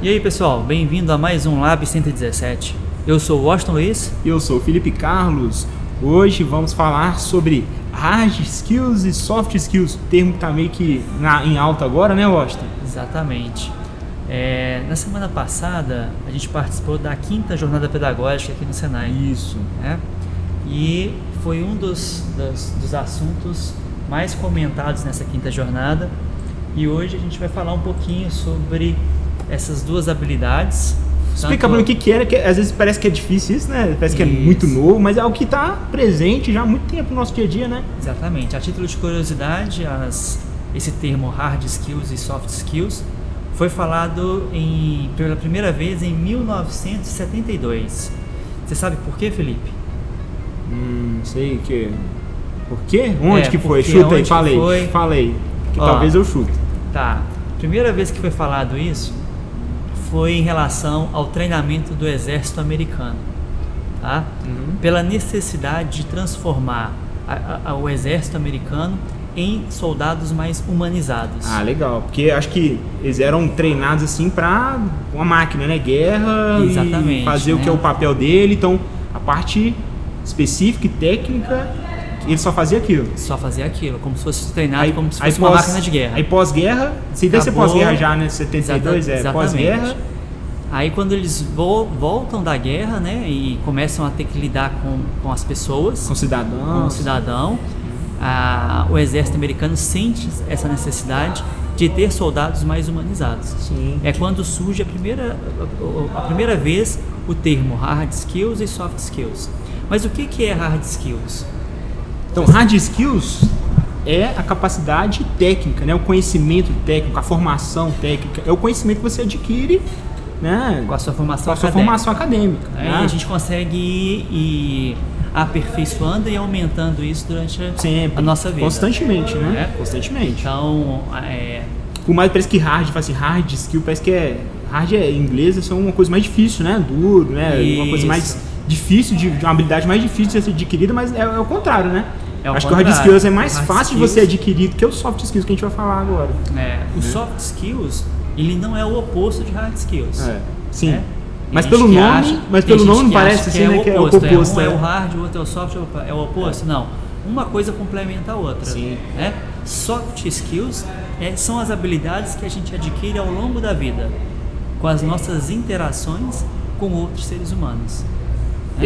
E aí pessoal, bem-vindo a mais um Lab 117. Eu sou o Washington Luiz. E eu sou o Felipe Carlos. Hoje vamos falar sobre hard skills e soft skills, termo que está meio que na, em alta agora, né, Washington? Exatamente. É, na semana passada a gente participou da quinta jornada pedagógica aqui no Senai. Isso. Né? E foi um dos, dos, dos assuntos mais comentados nessa quinta jornada. E hoje a gente vai falar um pouquinho sobre essas duas habilidades. Explica tanto- para o que que era, que às vezes parece que é difícil isso, né? Parece que é Isso. muito novo, mas é o que está presente já há muito tempo no nosso dia a dia, né? Exatamente. A título de curiosidade, as- esse termo hard skills e soft skills foi falado em- pela primeira vez em 1972. Você sabe por quê, Felipe? Hum, sei que. Por quê? Onde É, que foi? Chuta aí, falei. foi? Falei. Que Ó. talvez eu chute. Tá. Primeira vez que foi falado isso foi em relação ao treinamento do exército americano, tá? Uhum. Pela necessidade de transformar a- a- o exército americano em soldados mais humanizados. Ah, legal. Porque acho que eles eram treinados assim pra uma máquina, né? Guerra Exatamente, e fazer o né? que é o papel dele. Então, a parte específica e técnica, ele só fazia aquilo. Só fazer aquilo, como se fosse treinado como se fosse uma pós- máquina de guerra. Aí pós-guerra, se deve ser Acabou. pós-guerra já, né? 72 Exata- é pós-guerra. Aí quando eles vo- voltam da guerra, né, e começam a ter que lidar com, com as pessoas, Com cidadãos. com o cidadão, a- o exército americano sente essa necessidade de ter soldados mais humanizados. Sim. É quando surge a primeira, a primeira vez o termo hard skills e soft skills. Mas o que, que é hard skills? Então, hard skills é a capacidade técnica, né? O conhecimento técnico, a formação técnica, é o conhecimento que você adquire, né? Com a sua formação Com a sua acadêmica. formação acadêmica. Aí né? a gente consegue ir, ir aperfeiçoando e aumentando isso durante a- Sempre. a nossa vida. Constantemente, né? É. Constantemente. Então, é, Por mais parece que hard, fala assim, hard skill, parece que é. Hard é em inglês, isso é uma coisa mais difícil, né? Duro, né? Uma coisa Isso. mais difícil, de, de uma habilidade mais difícil de ser adquirida, mas é, é o contrário, né? É o Acho que o hard contrário. skills é mais Hard fácil de você skills- adquirir do que o soft skills que a gente vai falar agora. é, o soft skills, ele não é o oposto de hard skills. É, sim. né? Mas pelo nome, acha- mas pelo nome não que parece acha assim, que é né? o Que é o oposto. oposto. um é é. o hard, o outro é o soft, é o oposto. Não. Uma coisa complementa a outra. Sim. Né? Soft skills é, são as habilidades que a gente adquire ao longo da vida, com as nossas interações com outros seres humanos.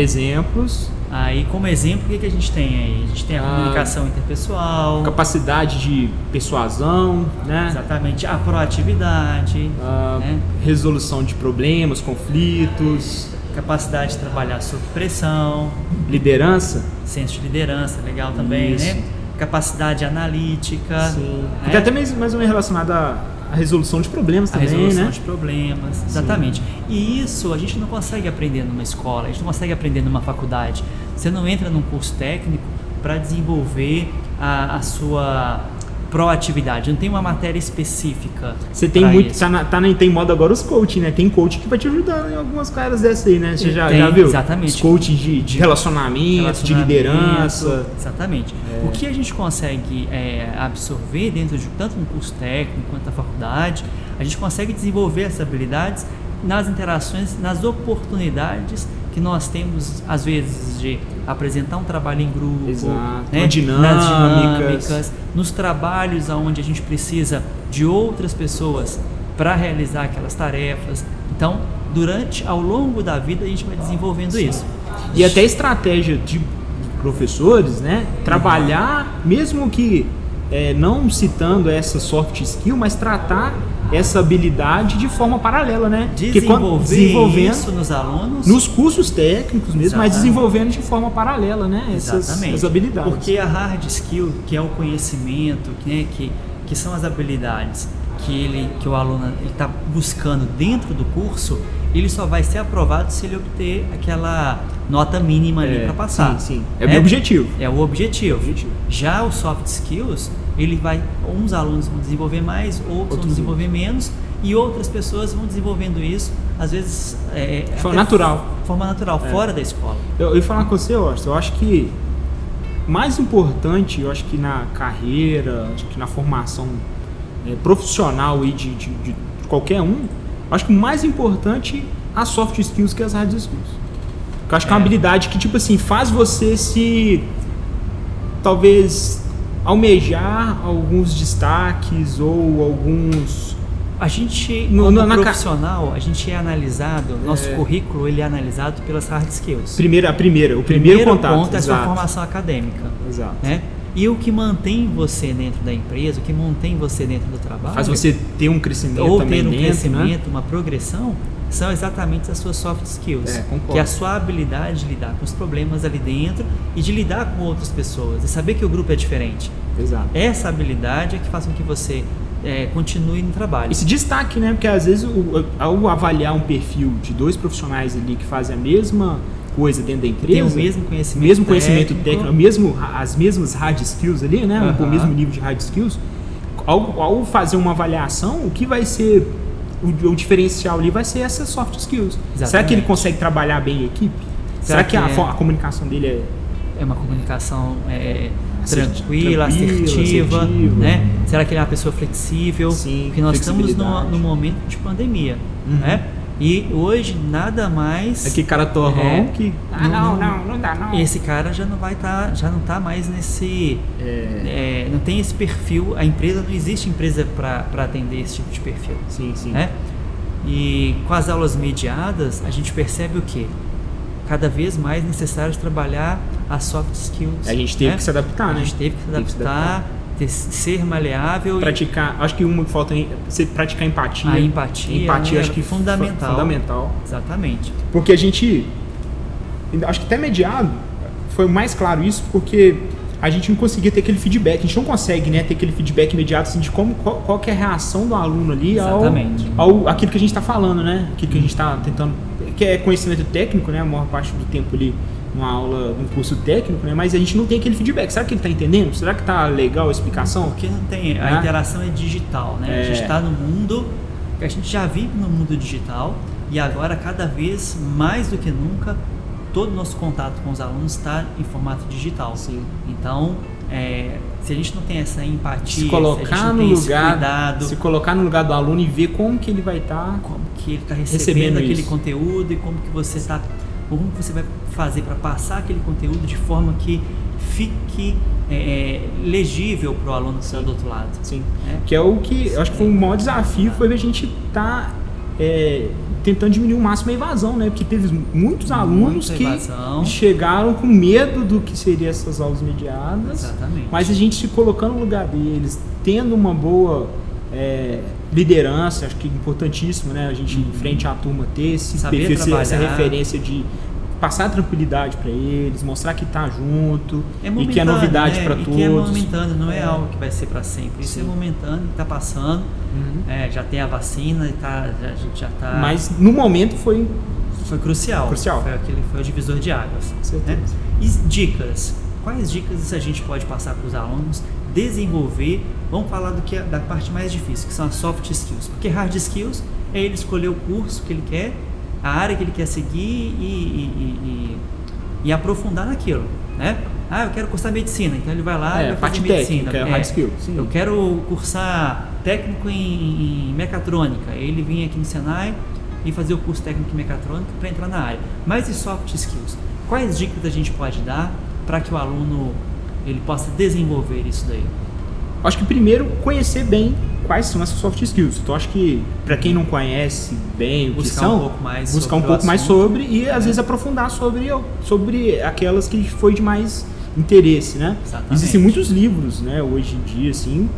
Exemplos, Aí, como exemplo, o que, que a gente tem aí? A gente tem a Ah. comunicação interpessoal, capacidade de persuasão, né? exatamente, a proatividade, Ah, né? resolução de problemas, conflitos, capacidade de trabalhar sob pressão, liderança. senso de liderança, legal também, Isso. né? Capacidade analítica, Sim. né? Até mais, mais ou menos relacionado à, à resolução de problemas a também, resolução né? de problemas, exatamente. E isso a gente não consegue aprender numa escola, a gente não consegue aprender numa faculdade. Você não entra num curso técnico para desenvolver a, a sua proatividade. Não tem uma matéria específica. Você tem muito. isso. Tá, na, tá na- tem moda agora os coaching, né? Tem coach que vai te ajudar em algumas caras dessas aí, né? Você já, Tem, já viu? exatamente. Os coaching de, de relacionamento, de liderança. Relacionamento, Exatamente. O que a gente consegue é, absorver dentro de tanto um curso técnico quanto a faculdade, a gente consegue desenvolver essas habilidades nas interações, nas oportunidades que nós temos, às vezes, de apresentar um trabalho em grupo, Exato. né? Dinâmicas. nas dinâmicas, nos trabalhos onde a gente precisa de outras pessoas para realizar aquelas tarefas. Então, durante, ao longo da vida, a gente vai desenvolvendo isso. E até estratégia de professores, né? Trabalhar, mesmo que é, não citando essa soft skill, mas tratar essa habilidade de forma paralela, né? Que quando- desenvolver desenvolvendo isso nos alunos. nos cursos técnicos mesmo, mas Exatamente. desenvolvendo de forma paralela, né? Essas, Exatamente. essas habilidades. Porque a hard skill, que é o conhecimento, né, que, que são as habilidades que, ele, que o aluno está buscando dentro do curso, ele só vai ser aprovado se ele obter aquela nota mínima ali É, para passar. sim, sim. É o objetivo. É o objetivo. Objetivo. Já o soft skills, ele vai, uns alunos vão desenvolver mais, outros, vão Outros desenvolver menos, e outras pessoas vão desenvolvendo isso, às vezes é, De forma natural. de forma natural, É. fora da escola. Eu, ia falar com você, Austin, eu acho que mais importante, eu acho que na carreira, acho que na formação é, profissional aí de, de, de qualquer um, Acho que mais importante as soft skills que as hard skills. Eu acho que é uma É. habilidade que, tipo assim, faz você se. talvez almejar alguns destaques ou alguns. A gente, No- como na- na ca- profissional, a gente é analisado, nosso É. currículo ele é analisado pelas hard skills. Primeira, a primeira, o primeiro, contato. ponto é a sua formação acadêmica. Exato. Né? E o que mantém você dentro da empresa, o que mantém você dentro do trabalho, Faz você ter um crescimento ou ter um dentro, crescimento, né? uma progressão, são exatamente as suas soft skills. É, que é a sua habilidade de lidar com os problemas ali dentro e de lidar com outras pessoas e saber que o grupo é diferente. Exato. Essa habilidade é que faz com que você é, continue no trabalho. Esse destaque, né? Porque às vezes o- ao avaliar um perfil de dois profissionais ali que fazem a mesma coisa dentro da empresa, Tem o mesmo conhecimento mesmo conhecimento técnico. técnico, mesmo, as mesmas hard skills ali, né? O mesmo nível de hard skills. Ao, ao fazer uma avaliação, o que vai ser o, o diferencial ali vai ser essas soft skills. Será que Exatamente. ele consegue trabalhar bem em equipe? Será, Será que, que a, é? a comunicação dele é É uma comunicação é, Asserti- tranquila, tranquila, assertiva, assertiva. né? Será que ele é uma pessoa flexível? Sim, Porque nós estamos no momento de pandemia, Uhum. né? E hoje nada mais aquele cara torrão É. que. Ah, não, não, não dá não. esse cara já não vai estar, já não tá mais nesse, É, é, não tem esse perfil. A empresa não existe empresa para atender esse tipo de perfil, sim, sim. né? E com as aulas mediadas a gente percebe o que? Cada vez mais necessário trabalhar as soft skills. A gente teve né? que se adaptar, A né? gente teve que se Teve que se adaptar, ter- ser maleável e praticar, acho que uma que falta você praticar empatia. A empatia, empatia né, acho que é fundamental. fu- fundamental. exatamente. Porque a gente acho que até mediado foi mais claro isso porque a gente não conseguia ter aquele feedback, a gente não consegue, né, ter aquele feedback imediato assim, de como qual, qual que é a reação do aluno ali ao, Exatamente. ao aquilo que a gente está falando, né? Aquilo que a gente está tentando que é conhecimento técnico, né, a maior parte do tempo ali numa aula, num curso técnico, né? Mas a gente não tem aquele feedback. Será que ele está entendendo? Será que tá legal a explicação? Porque não tem, a Né? interação é digital, né? A É. gente está no mundo, que a gente já vive no mundo digital e agora cada vez mais do que nunca todo o nosso contato com os alunos está em formato digital. Sim. Então, é, se a gente não tem essa empatia, se se a colocar não no lugar, cuidado, se colocar no lugar do aluno e ver como que ele vai estar. como que ele está Recebendo recebendo, aquele isso. conteúdo e como que você está como você vai fazer para passar aquele conteúdo de forma que fique é, é, legível para o aluno que está do outro lado. Sim. né? Que é o que eu acho que foi o maior desafio foi a gente estar tentando diminuir o máximo a evasão, né? Porque teve muitos alunos Muita que evasão. chegaram com medo do que seriam essas aulas mediadas. Exatamente. Mas a gente se colocando no lugar deles, tendo uma boa é, liderança, acho que é importantíssimo, né? A gente, em frente à turma, ter esse Uhum. Saber perfil, essa- essa trabalhar. referência de passar tranquilidade para eles, mostrar que tá junto É e que é novidade né? para todos. que é momentâneo, não é, É. algo que vai ser para sempre. Isso Sim. é momentâneo, está passando. Uhum. É, já tem a vacina e tá, já- a gente já está. Mas no momento foi foi crucial. Crucial. Foi aquele foi o divisor de águas. certeza. Né? E dicas. Quais dicas a gente pode passar para os alunos desenvolver? Vamos falar do que é, da parte mais difícil, que são as soft skills. Porque hard skills é ele escolher o curso que ele quer, a área que ele quer seguir e, e- e- e- aprofundar naquilo, né? Ah, eu quero cursar medicina, então ele vai lá É, e vai parte fazer medicina. técnica, é hard skill, sim. Eu quero cursar técnico em, em mecatrônica. Ele vinha aqui no Senai e fazer o curso técnico em mecatrônica para entrar na área. Mas e soft skills? Quais dicas a gente pode dar para que o aluno ele possa desenvolver isso daí? Acho que primeiro conhecer bem quais são essas soft skills. Então acho que para quem não conhece bem o que Buscar são, um pouco mais buscar um pouco mais sobre e às vezes aprofundar sobre sobre aquelas que foi de mais interesse, né? Exatamente. Existem muitos livros, né, hoje em dia assim,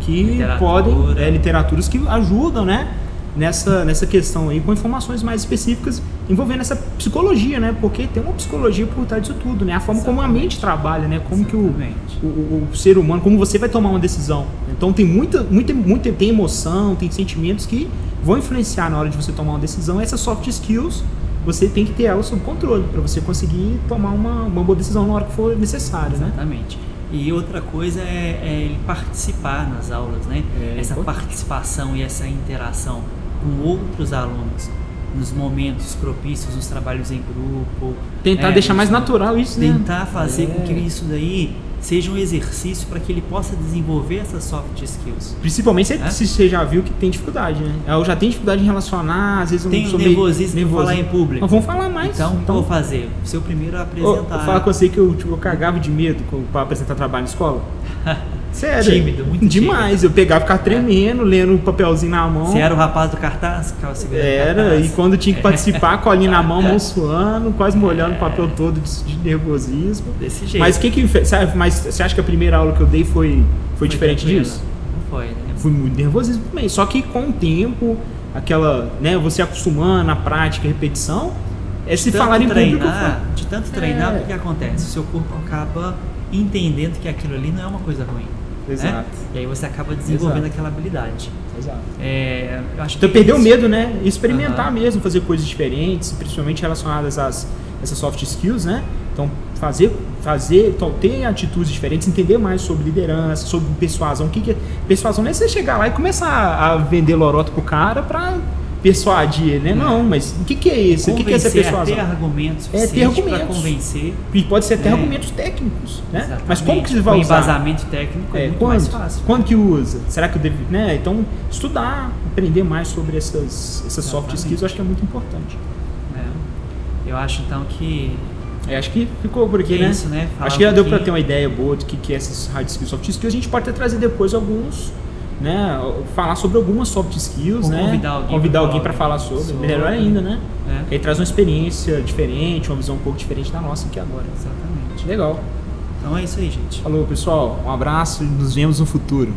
que Literatura. podem é, literaturas que ajudam, né? Nessa, nessa questão aí, com informações mais específicas envolvendo essa psicologia, né? Porque tem uma psicologia por trás disso tudo, né? A forma como a Exatamente. mente trabalha, né? Como que o, Exatamente. o, o- ser humano, como você vai tomar uma decisão. Então tem muita, muita, muita tem emoção, tem sentimentos que vão influenciar na hora de você tomar uma decisão. Essas soft skills você tem que ter elas sob controle para você conseguir tomar uma, uma boa decisão na hora que for necessário, né? Exatamente. E outra coisa é, é ele participar nas aulas, né? É essa importante. participação e essa interação com outros alunos nos momentos propícios, nos trabalhos em grupo. Tentar né? deixar mais natural isso, né? Tentar fazer com que É. isso daí seja um exercício para que ele possa desenvolver essas soft skills. Principalmente se, É? se você já viu que tem dificuldade, né? Eu já tenho dificuldade em relacionar, às vezes eu Tem não meio nervosismo de falar em público. Mas vamos falar mais. Então, o que eu vou fazer? Ser o primeiro a apresentar. eu falo com você que eu, tipo, eu cagava de medo pra apresentar trabalho na escola. Sério. Tímido, muito Demais. Eu pegava, ficava tremendo, lendo o papelzinho na mão. Você era o rapaz do cartaz? Ficava segurando Era, cartaz. e quando tinha que participar, colinha na mão, mão suando, quase molhando o papel todo de, nervosismo. Desse jeito. Mas o que que sabe, mas você acha que a primeira aula que eu dei foi, foi, diferente tranquilo. disso? Não foi, né? Fui muito nervosismo também. Só que com o tempo, aquela, né, você acostumando a prática, repetição, é se falar em público. treinar, de tanto treinar, É. o que, que acontece? O seu corpo acaba entendendo que aquilo ali não é uma coisa ruim. Né? Exato. E aí você acaba desenvolvendo Exato. aquela habilidade. Exato. É, eu acho Então que perder o isso- medo, né? Experimentar Aham. mesmo, fazer coisas diferentes, principalmente relacionadas às essas soft skills, né? Então fazer, fazer, então, ter atitudes diferentes, entender mais sobre liderança, sobre persuasão. O que, que é persuasão? Não é você chegar lá e começar a vender lorota pro cara pra persuadir ele, né? Não, mas o que, que é isso? O que, que é essa persuasão? ter argumentos É, ter suficientes para argumentos. convencer. E pode ser até É. argumentos técnicos, né? Exatamente. Mas como que você vai o usar? embasamento técnico é, É, muito quando? mais fácil. Quando que usa? Será que eu devo, né? Então, estudar, aprender mais sobre essas, essas soft Exatamente. skills, eu acho que é muito importante. né? Eu acho então que É, acho que ficou por aqui, Que né? isso, né? Acho que já deu pouquinho. ter uma ideia boa do que, que é essas hard skills, soft skills. A gente pode até trazer depois alguns, né? Falar sobre algumas soft skills, Ou né? convidar alguém Convidar alguém para falar sobre. sobre. Melhor ainda, né? É. Porque aí traz uma experiência diferente, uma visão um pouco diferente da nossa aqui agora. Exatamente. Legal. Então é isso aí, gente. Falou, pessoal. Um abraço e nos vemos no futuro.